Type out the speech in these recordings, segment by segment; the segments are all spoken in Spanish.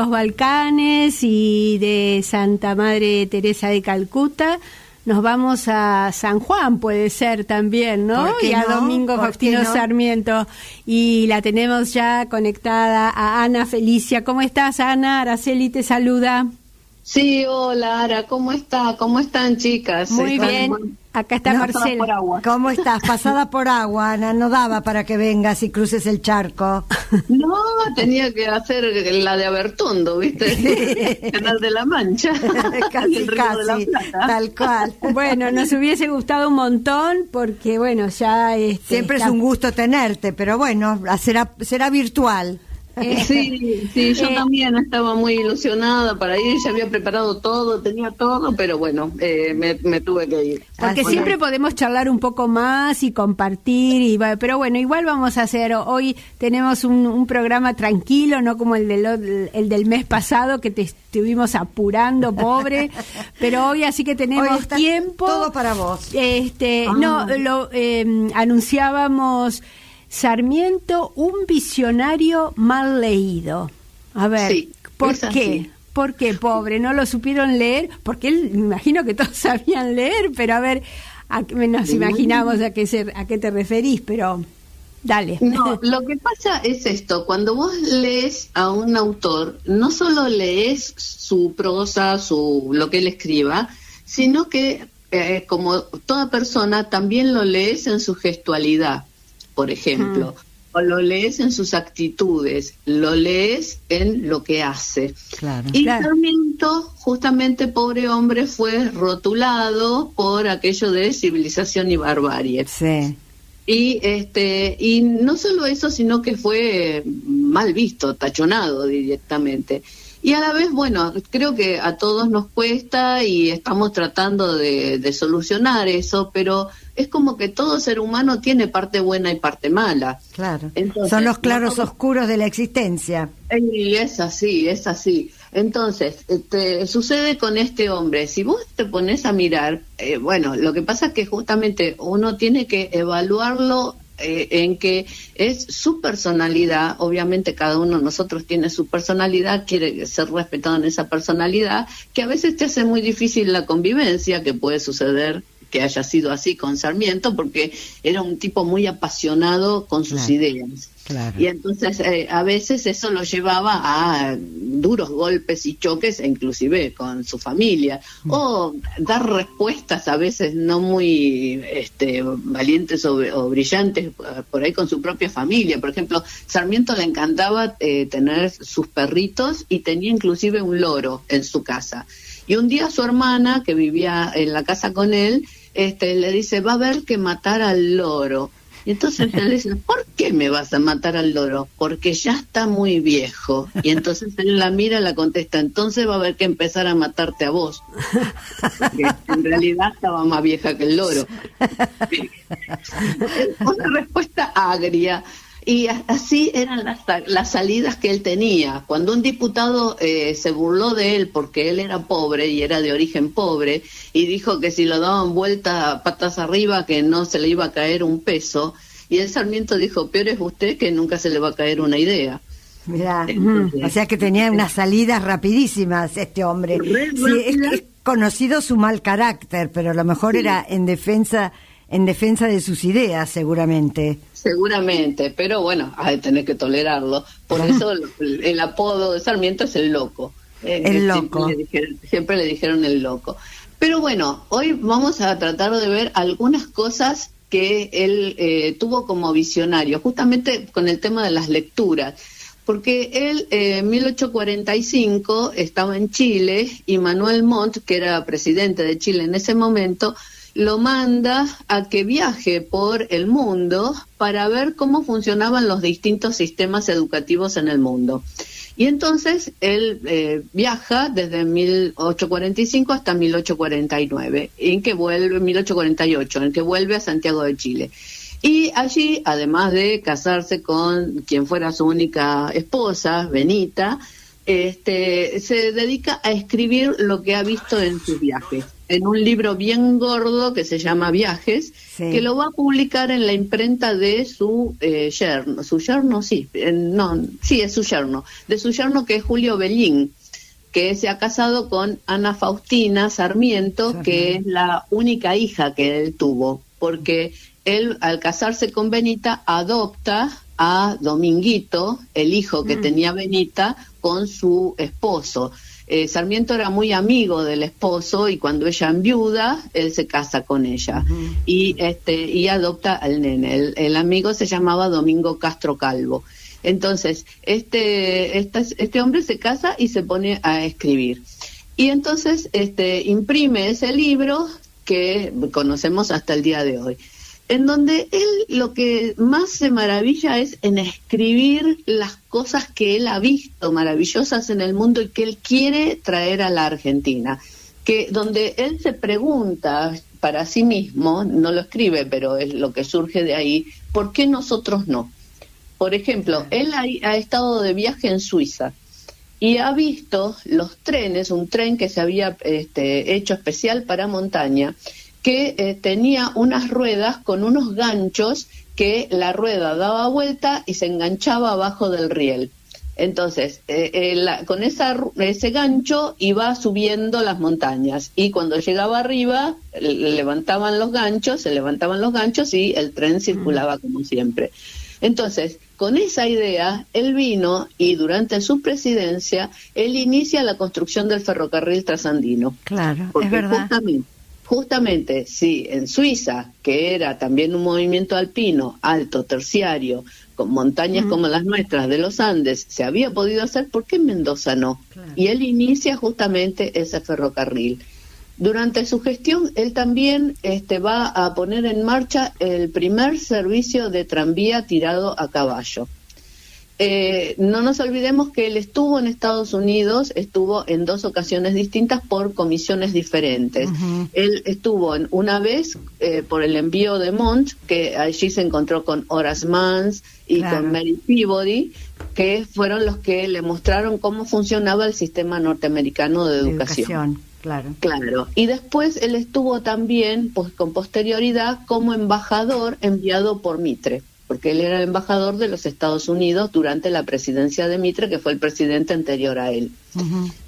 los Balcanes y de Santa Madre Teresa de Calcuta, nos vamos a San Juan, puede ser también, ¿no? Y a Domingo Faustino Sarmiento. Y la tenemos ya conectada a Ana Felicia. ¿Cómo estás, Ana? Araceli te saluda. Sí, hola, Ara, ¿cómo está? ¿Cómo están, chicas? Muy bien. Acá está Marcela. ¿Cómo estás? Pasada por agua, Ana. No daba para que vengas y cruces el charco. No, tenía que hacer la de Abertondo, ¿viste? Canal de la Mancha. casi, casi. Tal cual. Bueno, nos hubiese gustado un montón porque, bueno, ya... Este, Siempre es un gusto tenerte, pero bueno, será, será virtual. Eh, sí, sí, yo eh, también estaba muy ilusionada para ir, ya había preparado todo, tenía todo, pero bueno, eh, me, tuve que ir. Porque siempre podemos charlar un poco más y compartir, y pero bueno, igual vamos a hacer, hoy tenemos un, programa tranquilo, no como el del, el del mes pasado que te estuvimos apurando, pobre, pero hoy así que tenemos tiempo. Todo para vos. Este, no, ah. lo anunciábamos Sarmiento, un visionario mal leído. A ver, ¿por qué? ¿Por qué, pobre? ¿No lo supieron leer? Porque él, me imagino que todos sabían leer, pero a ver, a, nos imaginamos a qué, a qué te referís, pero dale. No, lo que pasa es esto, cuando vos lees a un autor, no solo lees su prosa, su lo que él escriba, sino que eh, como toda persona también lo lees en su gestualidad por ejemplo. O lo lees en sus actitudes, lo lees en lo que hace. y Sarmiento, justamente pobre hombre, fue rotulado por aquello de civilización y barbarie. Sí. Y este y no solo eso, sino que fue mal visto, tachonado directamente. Y a la vez, bueno, creo que a todos nos cuesta y estamos tratando de, solucionar eso, pero es como que todo ser humano tiene parte buena y parte mala. Claro. Son los claros oscuros de la existencia. Y es así, es así. Entonces, este, sucede con este hombre. Si vos te pones a mirar, eh, bueno, lo que pasa es que justamente uno tiene que evaluarlo eh, en que es su personalidad, obviamente cada uno de nosotros tiene su personalidad, quiere ser respetado en esa personalidad, que a veces te hace muy difícil la convivencia, que puede suceder que haya sido así con Sarmiento, porque era un tipo muy apasionado con sus ideas. Y entonces eh, a veces eso lo llevaba a duros golpes y choques, inclusive con su familia, mm. o dar respuestas a veces no muy este, valientes o, brillantes eh, por ahí con su propia familia. Por ejemplo, Sarmiento le encantaba eh, tener sus perritos y tenía inclusive un loro en su casa. Y un día su hermana, que vivía en la casa con él, este, le dice, va a haber que matar al loro. Y entonces él le dice, ¿por qué me vas a matar al loro? Porque ya está muy viejo. Y entonces él la mira y la contesta, entonces va a haber que empezar a matarte a vos. Porque en realidad estaba más vieja que el loro. Una respuesta agria. Y así eran las, las, salidas que él tenía. Cuando un diputado eh, se burló de él porque él era pobre y era de origen pobre y dijo que si lo daban vuelta patas arriba que no se le iba a caer un peso, y el Sarmiento dijo, peor es usted que nunca se le va a caer una idea. Mira, o sea que tenía unas salidas rapidísimas este hombre. Sí, es, conocido su mal carácter, pero a lo mejor era en defensa en defensa de sus ideas, seguramente. Seguramente, pero bueno, hay que tener que tolerarlo. Por eso el, apodo de Sarmiento es el loco. Eh, el loco. Siempre le, dijeron, el loco. Pero bueno, hoy vamos a tratar de ver algunas cosas que él eh, tuvo como visionario, justamente con el tema de las lecturas. Porque él eh, en 1845 estaba en Chile y Manuel Montt, que era presidente de Chile en ese momento, lo manda a que viaje por el mundo para ver cómo funcionaban los distintos sistemas educativos en el mundo. Y entonces él eh, viaja desde 1845 hasta 1849, en que vuelve 1848, en que vuelve a Santiago de Chile. Y allí, además de casarse con quien fuera su única esposa, Benita, este, se dedica a escribir lo que ha visto en sus viajes en un libro bien gordo que se llama Viajes, que lo va a publicar en la imprenta de su eh, yerno, su yerno, sí, no, sí, es su yerno, de su yerno que es Julio Bellín, que se ha casado con Ana Faustina Sarmiento, que es la única hija que él tuvo, porque él al casarse con Benita adopta a Dominguito, el hijo que mm. tenía Benita, con su esposo. Eh, Sarmiento era muy amigo del esposo y cuando ella enviuda, él se casa con ella y este y adopta al nene. El, amigo se llamaba Domingo Castro Calvo. Entonces, este, este, este hombre se casa y se pone a escribir. Y entonces este, imprime ese libro que conocemos hasta el día de hoy en donde él lo que más se maravilla es en escribir las cosas que él ha visto maravillosas en el mundo y que él quiere traer a la Argentina, que donde él se pregunta para sí mismo, no lo escribe, pero es lo que surge de ahí, ¿por qué nosotros no? Por ejemplo, él ha, estado de viaje en Suiza y ha visto los trenes, un tren que se había este, hecho especial para montaña, que eh, tenía unas ruedas con unos ganchos que la rueda daba vuelta y se enganchaba abajo del riel. Entonces, eh, eh, con esa, ese gancho iba subiendo las montañas y cuando llegaba arriba levantaban los ganchos, se levantaban los ganchos y el tren circulaba como siempre. Entonces, con esa idea, él vino y durante su presidencia, él inicia la construcción del ferrocarril trasandino. Claro, es verdad justamente si en Suiza, que era también un movimiento alpino, alto, terciario, con montañas como las nuestras de los Andes, se había podido hacer, ¿por qué en Mendoza no? Y él inicia justamente ese ferrocarril. Durante su gestión, él también este, va a poner en marcha el primer servicio de tranvía tirado a caballo. Eh, no nos olvidemos que él estuvo en Estados Unidos, estuvo en dos ocasiones distintas por comisiones diferentes. Él estuvo en, una vez eh, por el envío de Mont, que allí se encontró con Horace Mans y con Mary Peabody, que fueron los que le mostraron cómo funcionaba el sistema norteamericano de educación. claro. Claro. Y después él estuvo también, pues, con posterioridad, como embajador enviado por Mitre porque él era el embajador de los Estados Unidos durante la presidencia de Mitre, que fue el presidente anterior a él.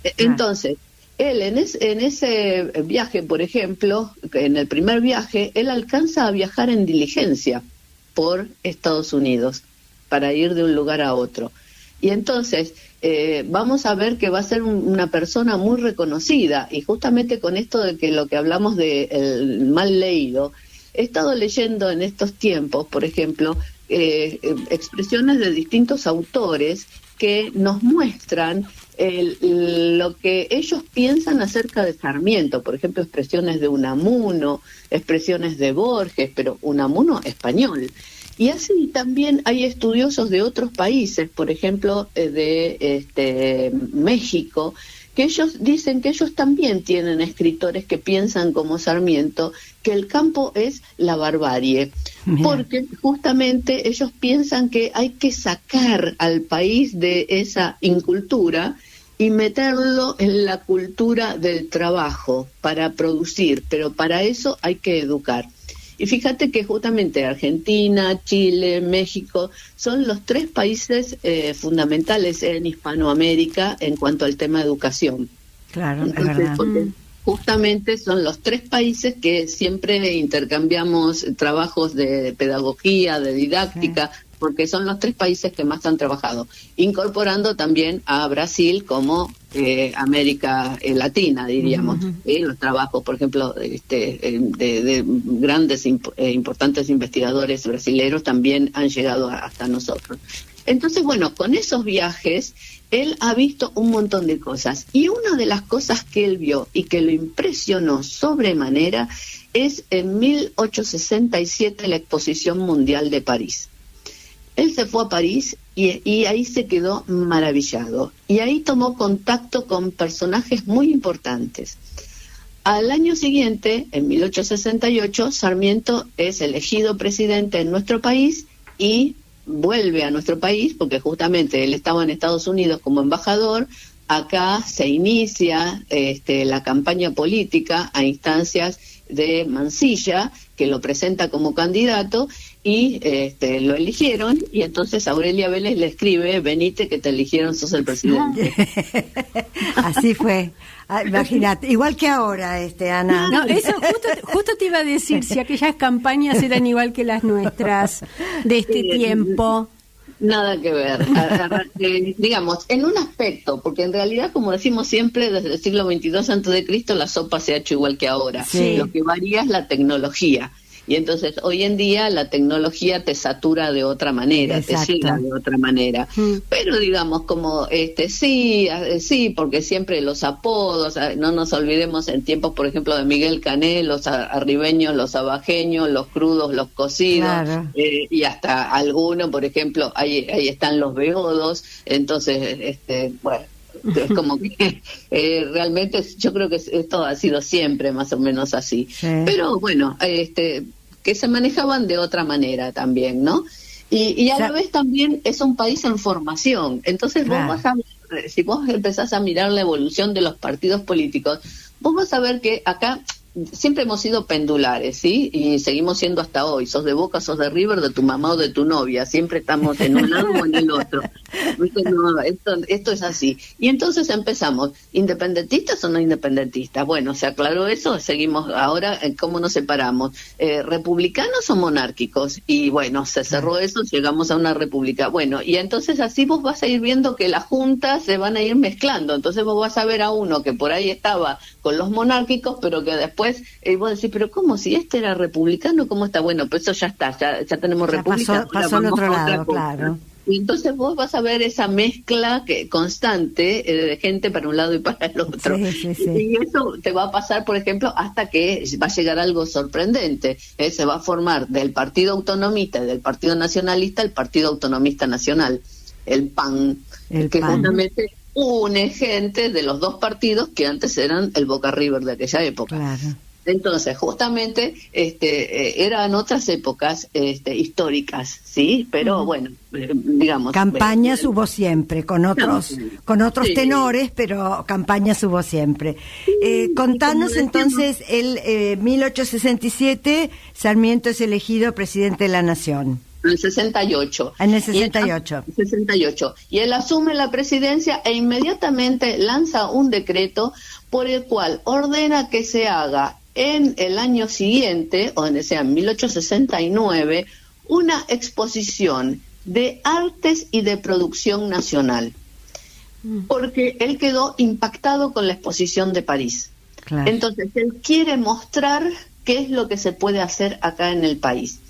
E, entonces, él en, en, ese viaje, por ejemplo, en el primer viaje, él alcanza a viajar en diligencia por Estados Unidos para ir de un lugar a otro. Y entonces eh, vamos a ver que va a ser una persona muy reconocida y justamente con esto de que lo que hablamos de el mal leído, he estado leyendo en estos tiempos, por ejemplo, eh, expresiones de distintos autores que nos muestran lo que ellos piensan acerca de Sarmiento, por ejemplo, expresiones de Unamuno, expresiones de Borges, pero Unamuno español. Y así también hay estudiosos de otros países, por ejemplo, eh, de este, México, que ellos dicen que ellos también tienen escritores que piensan como Sarmiento, que el campo es la barbarie, porque justamente ellos piensan que hay que sacar al país de esa incultura y meterlo en la cultura del trabajo para producir, pero para eso hay que educar. Y fíjate que justamente Argentina, Chile, México son los tres países eh, fundamentales en Hispanoamérica en cuanto al tema de educación. Claro, es verdad. Justamente son los tres países que siempre intercambiamos trabajos de pedagogía, de didáctica, porque son los tres países que más han trabajado, incorporando también a Brasil como eh, América eh, Latina, diríamos. los trabajos, por ejemplo, este, de, grandes, e importantes investigadores brasileños también han llegado hasta nosotros. Entonces, bueno, con esos viajes, él ha visto un montón de cosas. Y una de las cosas que él vio y que lo impresionó sobremanera es en 1867 la Exposición Mundial de París. Él se fue a París y, ahí se quedó maravillado. Y ahí tomó contacto con personajes muy importantes. Al año siguiente, en 1868, Sarmiento es elegido presidente en nuestro país y vuelve a nuestro país, porque justamente él estaba en Estados Unidos como embajador, acá se inicia este, la campaña política a instancias de Mansilla, que lo presenta como candidato, y este, lo eligieron, y entonces Aurelia Vélez le escribe, venite que te eligieron, sos el presidente. Así fue. Ah, imagínate, igual que ahora, este Ana. No, eso justo, te iba a decir, si aquellas campañas eran igual que las nuestras de este tiempo. Nada que ver. Eh, digamos, en un aspecto, porque en realidad, como decimos siempre, desde el siglo XXII antes de Cristo, la sopa se ha hecho igual que ahora. Lo que varía es la tecnología. Y entonces hoy en día la tecnología te satura de otra manera, te llega de otra manera. Mm. Pero digamos como este sí, sí, porque siempre los apodos, no nos olvidemos en tiempos, por ejemplo, de Miguel Cané, los arribeños, los abajeños, los crudos, los cocidos, eh, y hasta algunos, por ejemplo, ahí, ahí están los beodos, entonces, este, bueno, es como que eh, realmente yo creo que esto ha sido siempre más o menos así. Pero bueno, este que se manejaban de otra manera también, ¿no? Y, a la vez también es un país en formación. Entonces vos vas a, si vos empezás a mirar la evolución de los partidos políticos, vos vas a ver que acá siempre hemos sido pendulares, ¿sí? Y seguimos siendo hasta hoy. Sos de Boca, sos de River, de tu mamá o de tu novia. Siempre estamos en un lado o en el otro. esto, es así. Y entonces empezamos, ¿independentistas o no independentistas? Bueno, se aclaró eso, seguimos ahora, ¿cómo nos separamos? Eh, ¿Republicanos o monárquicos? Y bueno, se cerró eso, llegamos a una república. Bueno, y entonces así vos vas a ir viendo que las juntas se van a ir mezclando. Entonces vos vas a ver a uno que por ahí estaba con los monárquicos, pero que después después eh, vos decís, pero ¿cómo? Si este era republicano, ¿cómo está? Bueno, pues eso ya está, ya, tenemos república. Pasó, al otro lado, claro. Y entonces vos vas a ver esa mezcla que constante eh, de gente para un lado y para el otro. Y eso te va a pasar, por ejemplo, hasta que va a llegar algo sorprendente. Eh, se va a formar del Partido Autonomista y del Partido Nacionalista el Partido Autonomista Nacional, el PAN, el que justamente une gente de los dos partidos que antes eran el Boca River de aquella época. Entonces, justamente, este, eh, eran otras épocas este, históricas, sí, pero bueno, eh, digamos. Campañas hubo siempre, con otros, con otros tenores, pero campañas hubo siempre. Eh, contanos entonces, el 1867, Sarmiento es elegido presidente de la Nación. En el 68. En el 68. Y 68. Y él asume la presidencia e inmediatamente lanza un decreto por el cual ordena que se haga en el año siguiente, o sea, en 1869, una exposición de artes y de producción nacional. Mm. Porque él quedó impactado con la exposición de París. Entonces, él quiere mostrar qué es lo que se puede hacer acá en el país.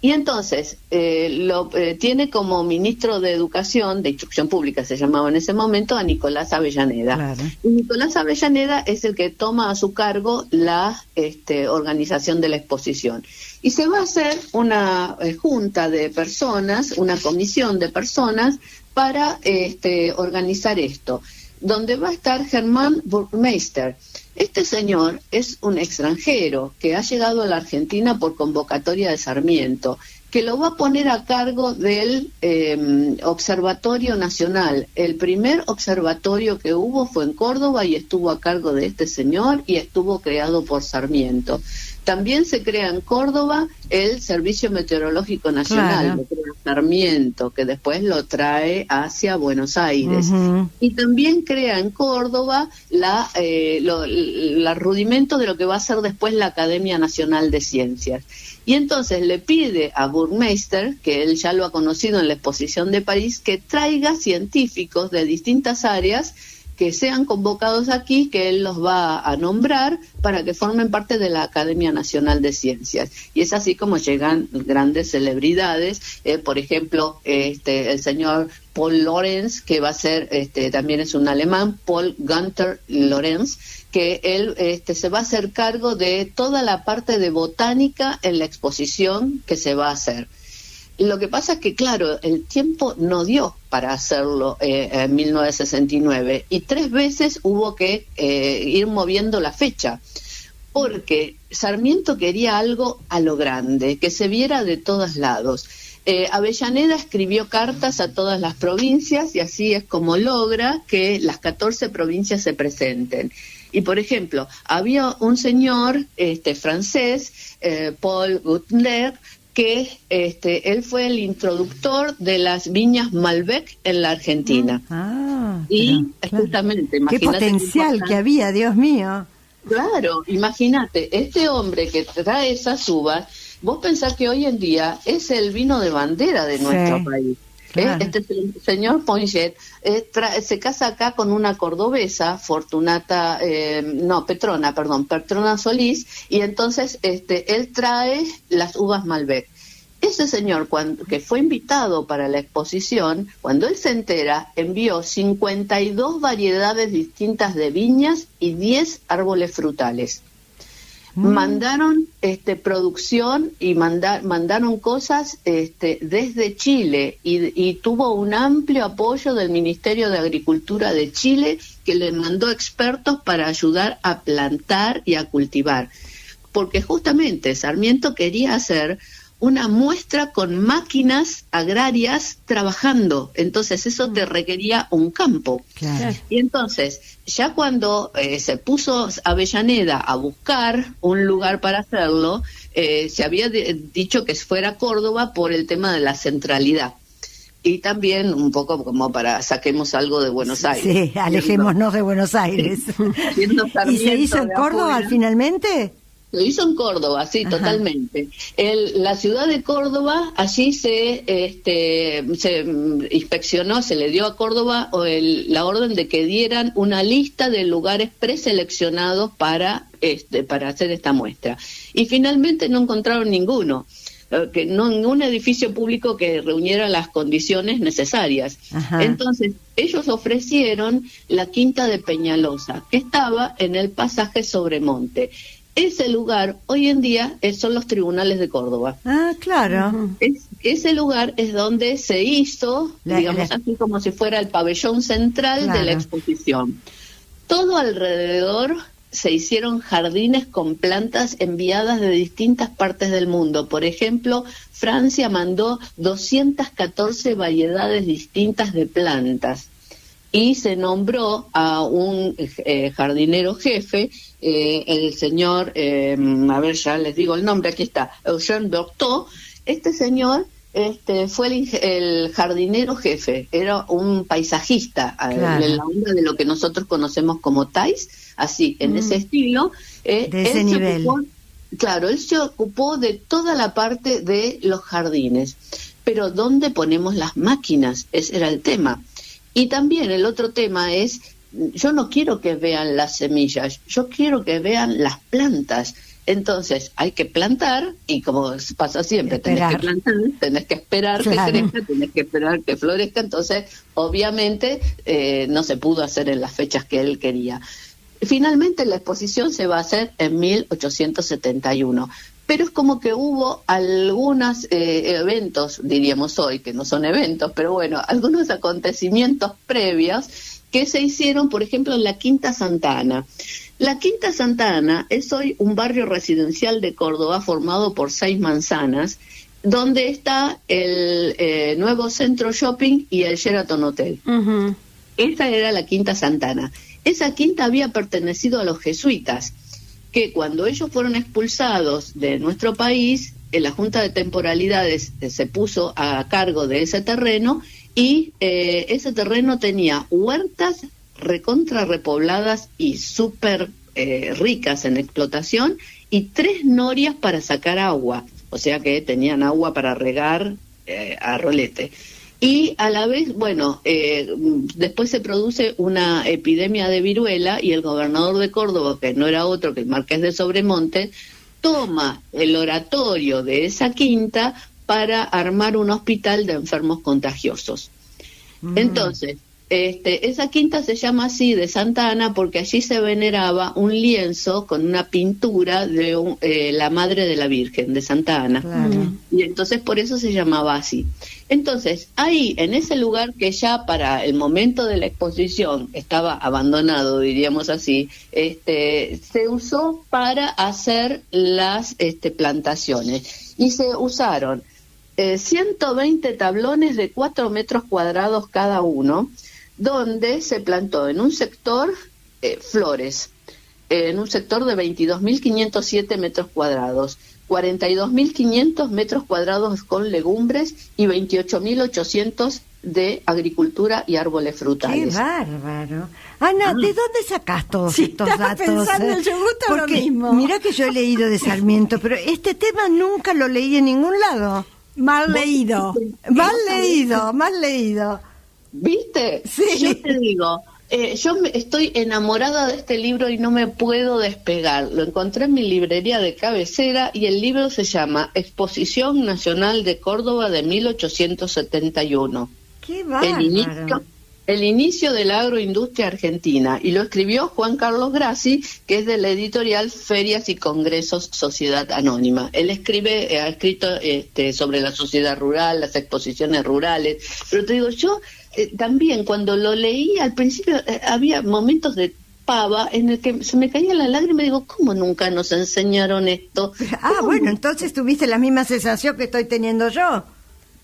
Y entonces eh, lo eh, tiene como ministro de Educación, de Instrucción Pública se llamaba en ese momento, a Nicolás Avellaneda. Y Nicolás Avellaneda es el que toma a su cargo la este, organización de la exposición. Y se va a hacer una eh, junta de personas, una comisión de personas para este, organizar esto, donde va a estar Germán Burmeister este señor es un extranjero que ha llegado a la Argentina por convocatoria de Sarmiento, que lo va a poner a cargo del em, Observatorio Nacional. El primer observatorio que hubo fue en Córdoba y estuvo a cargo de este señor y estuvo creado por Sarmiento. También se crea en Córdoba el Servicio Meteorológico Nacional, Sarmiento, que después lo trae hacia Buenos Aires. Y también crea en Córdoba la, eh, la rudimento de lo que va a ser después la Academia Nacional de Ciencias. Y entonces le pide a Burmeister, que él ya lo ha conocido en la exposición de París, que traiga científicos de distintas áreas que sean convocados aquí, que él los va a nombrar para que formen parte de la Academia Nacional de Ciencias. Y es así como llegan grandes celebridades, eh, por ejemplo, este, el señor Paul Lorenz, que va a ser, este, también es un alemán, Paul Gunther Lorenz, que él este, se va a hacer cargo de toda la parte de botánica en la exposición que se va a hacer. Lo que pasa es que, claro, el tiempo no dio para hacerlo eh, en 1969 y tres veces hubo que eh, ir moviendo la fecha, porque Sarmiento quería algo a lo grande, que se viera de todos lados. eh, Avellaneda escribió cartas a todas las provincias y así es como logra que las 14 provincias se presenten. Y por ejemplo, había un señor este, francés, eh, Paul Gutler, que este, él fue el introductor de las viñas Malbec en la Argentina. Ah, y justamente, Qué potencial que había, Dios mío. Claro, imagínate, este hombre que trae esas uvas, vos pensás que hoy en día es el vino de bandera de nuestro país. ¿Eh? Este señor Ponchet eh, se casa acá con una cordobesa, Fortunata, eh, no, Petrona, perdón, Petrona Solís, y entonces este, él trae las uvas Malbec. Ese señor, cuando, que fue invitado para la exposición, cuando él se entera, envió 52 variedades distintas de viñas y 10 árboles frutales. Mm. Mandaron este, producción y mandaron cosas este, desde Chile y, y, tuvo un amplio apoyo del Ministerio de Agricultura de Chile que le mandó expertos para ayudar a plantar y a cultivar. Porque justamente Sarmiento quería hacer una muestra con máquinas agrarias trabajando. Entonces eso te requería un campo. Y entonces, ya cuando eh, se puso Avellaneda a buscar un lugar para hacerlo, eh, se había dicho que fuera Córdoba por el tema de la centralidad. Y también un poco como para saquemos algo de Buenos Aires. Sí, alejémonos de Buenos Aires. ¿Y se hizo en Córdoba finalmente? Lo hizo en Córdoba, sí, totalmente. El, la ciudad de Córdoba, allí se, este, se inspeccionó, se le dio a Córdoba la orden de que dieran una lista de lugares preseleccionados para, este, para hacer esta muestra. Y finalmente no encontraron ninguno eh, que no ningún edificio público que reuniera las condiciones necesarias. Entonces, ellos ofrecieron la Quinta de Peñalosa, que estaba en el pasaje Sobremonte. Ese lugar hoy en día son los tribunales de Córdoba. Ah, claro. ese lugar es donde se hizo, digamos así como si fuera el pabellón central de la exposición. Todo alrededor se hicieron jardines con plantas enviadas de distintas partes del mundo. Por ejemplo, Francia mandó 214 variedades distintas de plantas y se nombró a un eh, jardinero jefe eh, el señor, eh, a ver, ya les digo el nombre, aquí está, Eugène Berthaud, este señor este, fue el, jardinero jefe, era un paisajista, en la onda de lo que nosotros conocemos como Tais, así, en ese mm. estilo. Eh, de ese nivel. claro, él se ocupó de toda la parte de los jardines, pero ¿dónde ponemos las máquinas? Ese era el tema. Y también el otro tema es yo no quiero que vean las semillas, yo quiero que vean las plantas. Entonces hay que plantar y como pasa siempre, tenés que plantar, tenés que esperar que crezca, tenés que esperar que florezca. Entonces, obviamente, eh, no se pudo hacer en las fechas que él quería. Finalmente la exposición se va a hacer en 1871, pero es como que hubo algunos eh, eventos, diríamos hoy, que no son eventos, pero bueno, algunos acontecimientos previos que se hicieron, por ejemplo, en la Quinta Santa Ana. La Quinta Santa Ana es hoy un barrio residencial de Córdoba formado por seis manzanas, donde está el eh, nuevo centro shopping y el Sheraton Hotel. Esa era la Quinta Santana. Esa quinta había pertenecido a los jesuitas, que cuando ellos fueron expulsados de nuestro país, en la Junta de Temporalidades se puso a cargo de ese terreno y eh, ese terreno tenía huertas recontra repobladas y súper eh, ricas en explotación y tres norias para sacar agua, o sea que tenían agua para regar eh, a rolete. Y a la vez, bueno, después se produce una epidemia de viruela y el gobernador de Córdoba, que no era otro que el marqués de Sobremonte, toma el oratorio de esa quinta para armar un hospital de enfermos contagiosos. Mm. Entonces, este, esa quinta se llama así de Santa Ana porque allí se veneraba un lienzo con una pintura de eh, la Madre de la Virgen de Santa Ana. Y entonces por eso se llamaba así. Entonces, ahí, en ese lugar que ya para el momento de la exposición estaba abandonado, diríamos así, este, se usó para hacer las este, plantaciones. Y se usaron 120 tablones de 4 metros cuadrados cada uno, donde se plantó en un sector flores, en un sector de 22.507 metros cuadrados, 42.500 metros cuadrados con legumbres y 28.800 de agricultura y árboles frutales. ¡Qué bárbaro! Ana, ¿de dónde sacás todos estos datos? Pensando, eh? yo Porque, lo mismo. Mira que yo he leído de Sarmiento, pero este tema nunca lo leí en ningún lado. Mal leído. Mal leído, mal leído. ¿Viste? Sí. Yo te digo, eh, yo estoy enamorada de este libro y no me puedo despegar. Lo encontré en mi librería de cabecera y el libro se llama Exposición Nacional de Córdoba de 1871. ¡Qué el inicio, el inicio de la agroindustria argentina. Y lo escribió Juan Carlos Grassi, que es de la editorial Ferias y Congresos Sociedad Anónima. Él escribe, eh, ha escrito este, sobre la sociedad rural, las exposiciones rurales. Pero te digo, yo eh, también cuando lo leí al principio eh, había momentos de pava en el que se me caía la lágrima y digo, ¿cómo nunca nos enseñaron esto? Ah, bueno, entonces tuviste la misma sensación que estoy teniendo yo.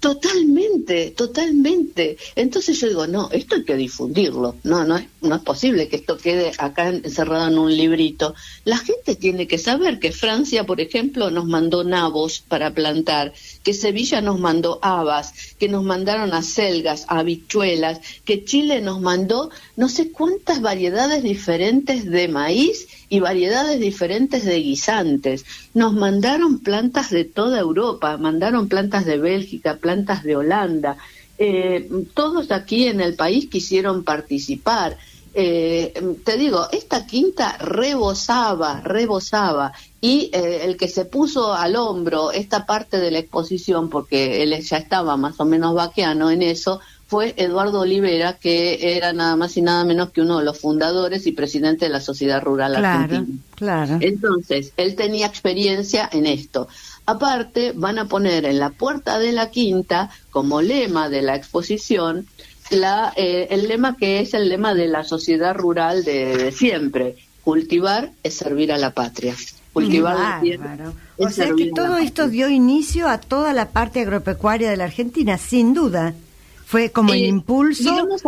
Totalmente, totalmente. Entonces yo digo, no, esto hay que difundirlo. No, no es, no es posible que esto quede acá encerrado en un librito. La gente tiene que saber que Francia, por ejemplo, nos mandó nabos para plantar, que Sevilla nos mandó habas, que nos mandaron acelgas, habichuelas, que Chile nos mandó no sé cuántas variedades diferentes de maíz y variedades diferentes de guisantes. Nos mandaron plantas de toda Europa, mandaron plantas de Bélgica, plantas de Holanda. Eh, todos aquí en el país quisieron participar. Eh, te digo, esta quinta rebosaba, rebosaba, y eh, el que se puso al hombro esta parte de la exposición, porque él ya estaba más o menos vaqueano en eso, fue Eduardo Olivera, que era nada más y nada menos que uno de los fundadores y presidente de la Sociedad Rural Argentina. Claro. Entonces, él tenía experiencia en esto. Aparte, van a poner en la puerta de la quinta, como lema de la exposición, la, eh, el lema que es el lema de la sociedad rural de, siempre. Cultivar es servir a la patria. Cultivar la tierra. O sea que todo esto dio inicio a toda la parte agropecuaria de la Argentina, sin duda. Fue como el eh, impulso. Eh,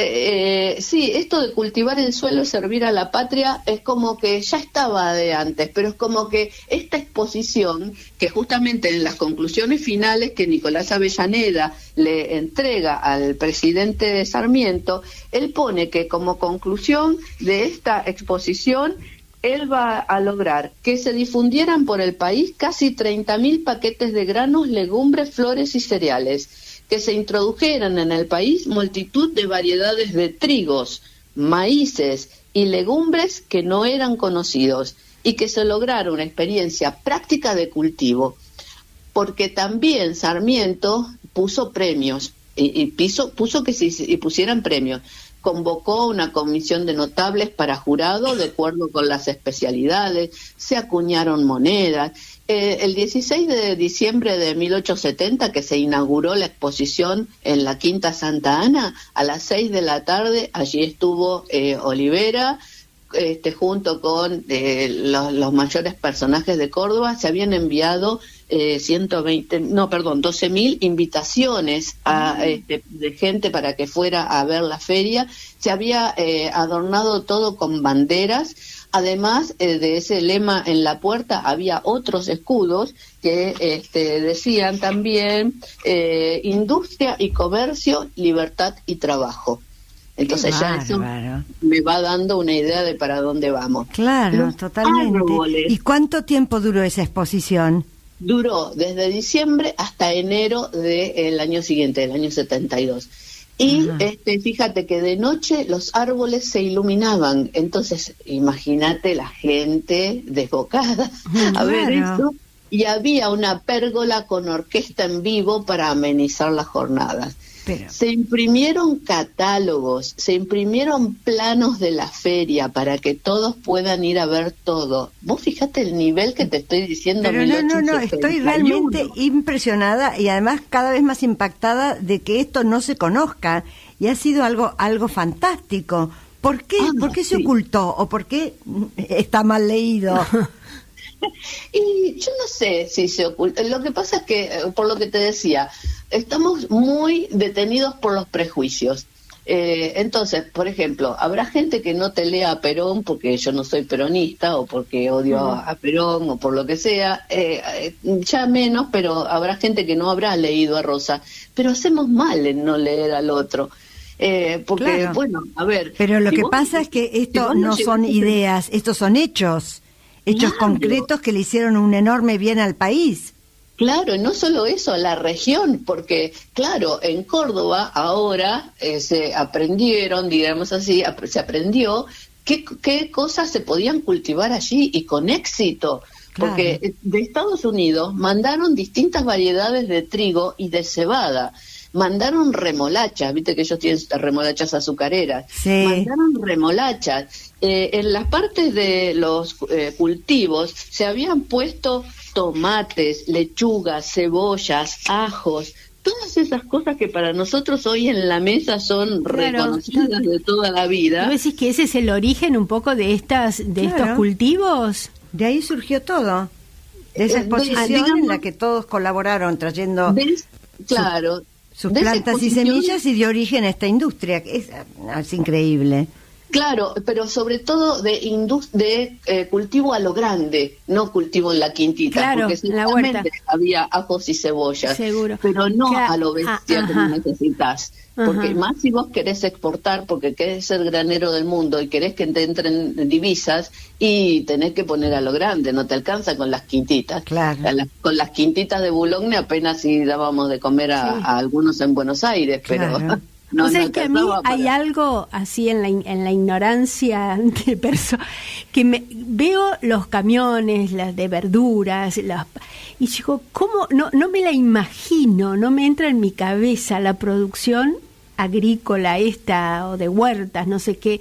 eh, sí, esto de cultivar el suelo y servir a la patria es como que ya estaba de antes, pero es como que esta exposición, que justamente en las conclusiones finales que Nicolás Avellaneda le entrega al presidente de Sarmiento, él pone que como conclusión de esta exposición él va a lograr que se difundieran por el país casi 30.000 paquetes de granos, legumbres, flores y cereales que se introdujeran en el país multitud de variedades de trigos, maíces y legumbres que no eran conocidos y que se lograra una experiencia práctica de cultivo, porque también Sarmiento puso premios y, puso que se pusieran premios. Convocó una comisión de notables para jurado de acuerdo con las especialidades, se acuñaron monedas. Eh, el 16 de diciembre de 1870, que se inauguró la exposición en la Quinta Santa Ana, a las 6 de la tarde, allí estuvo eh, Olivera, este, junto con eh, los, mayores personajes de Córdoba, se habían enviado 120, no, perdón, 12.000 invitaciones a, este, de gente para que fuera a ver la feria. Se había adornado todo con banderas Además eh, de ese lema en la puerta, había otros escudos que este, decían también eh, industria y comercio, libertad y trabajo. Entonces ya eso me va dando una idea de para dónde vamos. Claro, totalmente. ¿Y cuánto tiempo duró esa exposición? Duró desde diciembre hasta enero del año siguiente, del año 72. Y este, fíjate que de noche los árboles se iluminaban, entonces imagínate la gente desbocada a ver eso. Y había una pérgola con orquesta en vivo para amenizar las jornadas. Se imprimieron catálogos, se imprimieron planos de la feria para que todos puedan ir a ver todo. Vos fíjate el nivel que te estoy diciendo. Pero no, no, no, estoy realmente impresionada y además cada vez más impactada de que esto no se conozca y ha sido algo, algo fantástico. ¿Por qué, ¿por qué se ocultó o por qué está mal leído? y yo no sé si se oculta. Lo que pasa es que, eh, por lo que te decía, estamos muy detenidos por los prejuicios. Eh, entonces, por ejemplo, habrá gente que no te lea a Perón porque yo no soy peronista o porque odio a Perón o por lo que sea, eh, ya menos, pero habrá gente que no habrá leído a Rosa, pero hacemos mal en no leer al otro. porque, bueno, a ver. Pero lo que pasa es que esto no son ideas, estos son hechos hechos concretos que le hicieron un enorme bien al país. Claro, y no solo eso, la región, porque claro, en Córdoba ahora eh, se aprendieron, digamos así, se aprendió qué, qué, cosas se podían cultivar allí y con éxito. Porque de Estados Unidos mandaron distintas variedades de trigo y de cebada mandaron remolachas, viste que ellos tienen remolachas azucareras, mandaron remolachas. Eh, en las partes de los eh, cultivos se habían puesto tomates, lechugas, cebollas, ajos, todas esas cosas que para nosotros hoy en la mesa son reconocidas de toda la vida. ¿No decís que ese es el origen un poco de estas de estos cultivos? De ahí surgió todo. De esa eh, exposición en la que todos colaboraron trayendo Claro, sus plantas y semillas y de origen a esta industria. Es, es increíble. Claro, pero sobre todo de, de eh, cultivo a lo grande, no cultivo en la quintita, claro, porque seguramente había ajos y cebollas, Seguro. pero no a lo bestia que necesitas. Porque más si vos querés exportar, porque querés ser granero del mundo y querés que te entren divisas, y tenés que poner a lo grande, no te alcanza con las quintitas. Claro. con las quintitas de Boulogne apenas si dábamos de comer a, algunos en Buenos Aires, pero... No, o sea, es que a mí hay algo así en la, en la ignorancia de persona que me veo los camiones, las de verduras, las, y digo, ¿cómo? No, no me la imagino, no me entra en mi cabeza la producción agrícola esta o de huertas, no sé qué,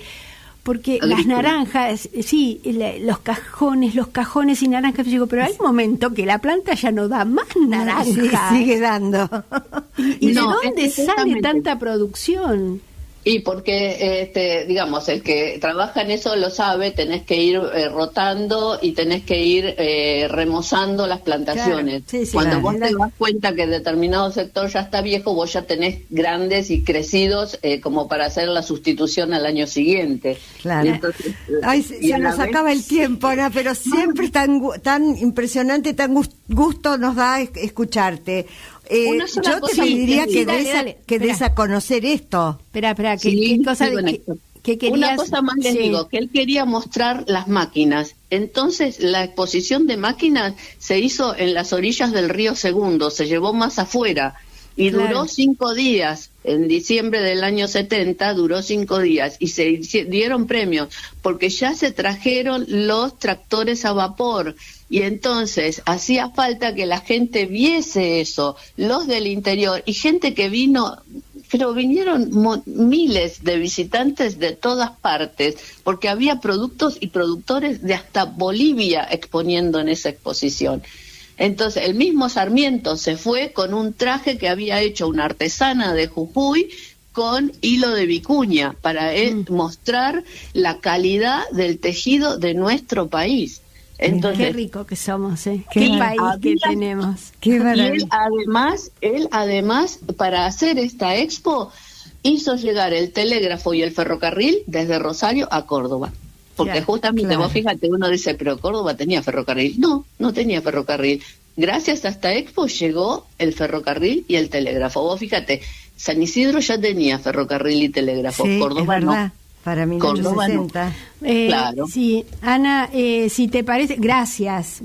porque las naranjas, sí, los cajones, los cajones y naranjas, digo, pero hay un momento que la planta ya no da más naranjas. sigue dando. ¿Y, de dónde sale tanta producción? Y porque, este, digamos, el que trabaja en eso lo sabe, tenés que ir eh, rotando y tenés que ir eh, remozando las plantaciones. Cuando vos te das cuenta que determinado sector ya está viejo, vos ya tenés grandes y crecidos eh, como para hacer la sustitución al año siguiente. Claro. Ay, se, nos acaba el tiempo, Ana, pero siempre tan, tan impresionante, tan gusto nos da escucharte. Eh, yo te pediría que, des, que des a conocer esto. Espera, espera, ¿qué, cosa de, Una cosa más les digo, que él quería mostrar las máquinas. Entonces, la exposición de máquinas se hizo en las orillas del río Segundo, se llevó más afuera. Y duró cinco días. En diciembre del año 70 duró cinco días y se dieron premios porque ya se trajeron los tractores a vapor y entonces hacía falta que la gente viese eso, los del interior y gente que vino, pero vinieron miles de visitantes de todas partes, porque había productos y productores de hasta Bolivia exponiendo en esa exposición. Entonces, el mismo Sarmiento se fue con un traje que había hecho una artesana de Jujuy con hilo de vicuña para mm. mostrar la calidad del tejido de nuestro país. Entonces, qué rico que somos, ¿eh? Qué, país que tenemos. Qué y él además, él además, para hacer esta expo, hizo llegar el telégrafo y el ferrocarril desde Rosario a Córdoba. Porque justamente, vos fíjate, uno dice, pero Córdoba tenía ferrocarril. No, no tenía ferrocarril. Gracias a esta expo llegó el ferrocarril y el telégrafo. Vos fíjate, San Isidro ya tenía ferrocarril y telégrafo. Córdoba no para 1960. Eh, claro. Sí, Ana, eh, si te parece, gracias.